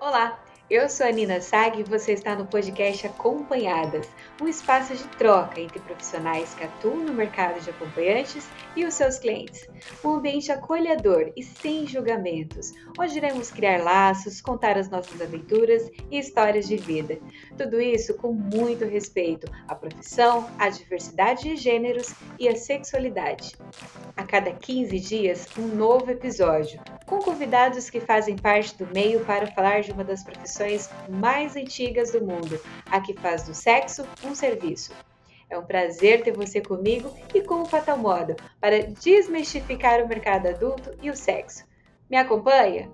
Olá, eu sou a Nina Sag e você está no podcast Acompanhadas, um espaço de troca entre profissionais que atuam no mercado de acompanhantes e os seus clientes. Um ambiente acolhedor e sem julgamentos, onde iremos criar laços, contar as nossas aventuras e histórias de vida. Tudo isso com muito respeito à profissão, à diversidade de gêneros e à sexualidade. A cada 15 dias, um novo episódio, com convidados que fazem parte do meio para falar de uma das profissões profissões mais antigas do mundo, a que faz do sexo um serviço. É um prazer ter você comigo e com o Fatal Modo para desmistificar o mercado adulto e o sexo. Me acompanha?